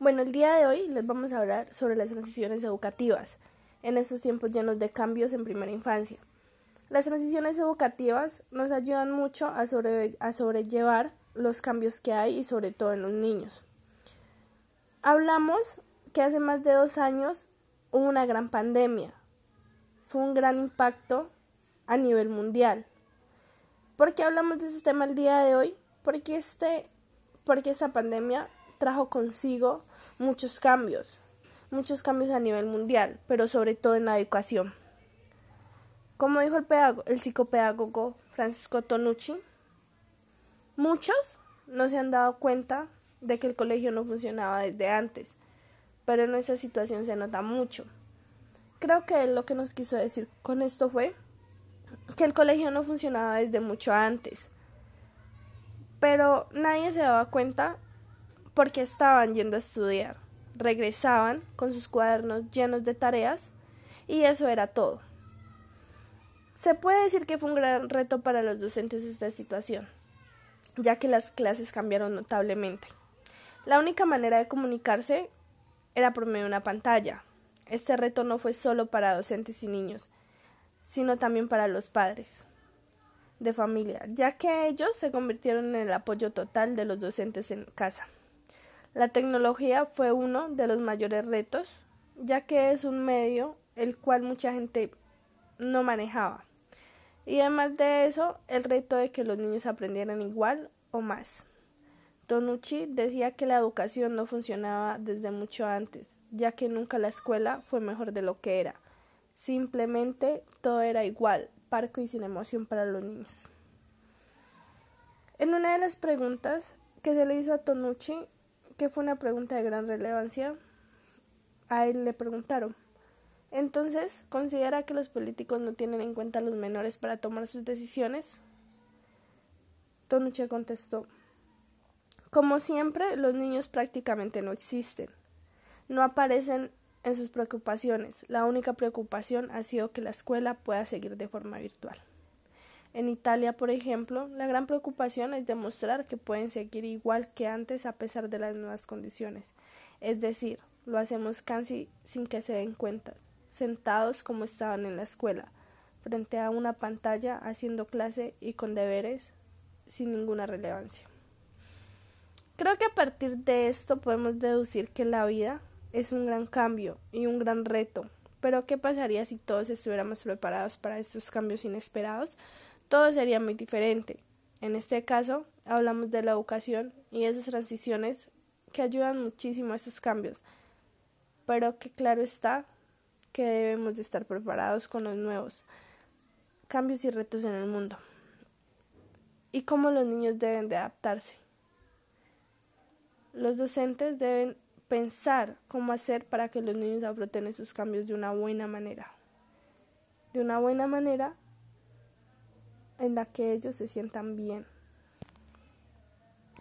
Bueno, el día de hoy les vamos a hablar sobre las transiciones educativas en estos tiempos llenos de cambios en primera infancia. Las transiciones educativas nos ayudan mucho a, a sobrellevar los cambios que hay y sobre todo en los niños. Hablamos que hace más de dos años hubo una gran pandemia. Fue un gran impacto a nivel mundial. ¿Por qué hablamos de este tema el día de hoy? Porque, este, porque esta pandemia trajo consigo muchos cambios, muchos cambios a nivel mundial, pero sobre todo en la educación. Como dijo el, el psicopedagogo Francisco Tonucci, muchos no se han dado cuenta de que el colegio no funcionaba desde antes, pero en esa situación se nota mucho. Creo que lo que nos quiso decir con esto fue que el colegio no funcionaba desde mucho antes, pero nadie se daba cuenta porque estaban yendo a estudiar, regresaban con sus cuadernos llenos de tareas y eso era todo. Se puede decir que fue un gran reto para los docentes esta situación, ya que las clases cambiaron notablemente. La única manera de comunicarse era por medio de una pantalla. Este reto no fue solo para docentes y niños, sino también para los padres de familia, ya que ellos se convirtieron en el apoyo total de los docentes en casa. La tecnología fue uno de los mayores retos, ya que es un medio el cual mucha gente no manejaba. Y además de eso, el reto de que los niños aprendieran igual o más. Tonucci decía que la educación no funcionaba desde mucho antes, ya que nunca la escuela fue mejor de lo que era. Simplemente todo era igual, parco y sin emoción para los niños. En una de las preguntas que se le hizo a Tonucci, que fue una pregunta de gran relevancia, a él le preguntaron, entonces, ¿considera que los políticos no tienen en cuenta a los menores para tomar sus decisiones? Tonucci contestó, como siempre, los niños prácticamente no existen. No aparecen en sus preocupaciones. La única preocupación ha sido que la escuela pueda seguir de forma virtual. En Italia, por ejemplo, la gran preocupación es demostrar que pueden seguir igual que antes a pesar de las nuevas condiciones. Es decir, lo hacemos casi sin que se den cuenta, sentados como estaban en la escuela, frente a una pantalla haciendo clase y con deberes sin ninguna relevancia. Creo que a partir de esto podemos deducir que la vida es un gran cambio y un gran reto. Pero ¿qué pasaría si todos estuviéramos preparados para estos cambios inesperados? Todo sería muy diferente. En este caso, hablamos de la educación y esas transiciones que ayudan muchísimo a estos cambios. Pero que claro está que debemos de estar preparados con los nuevos cambios y retos en el mundo. Y cómo los niños deben de adaptarse. Los docentes deben pensar cómo hacer para que los niños afronten esos cambios de una buena manera. De una buena manera en la que ellos se sientan bien.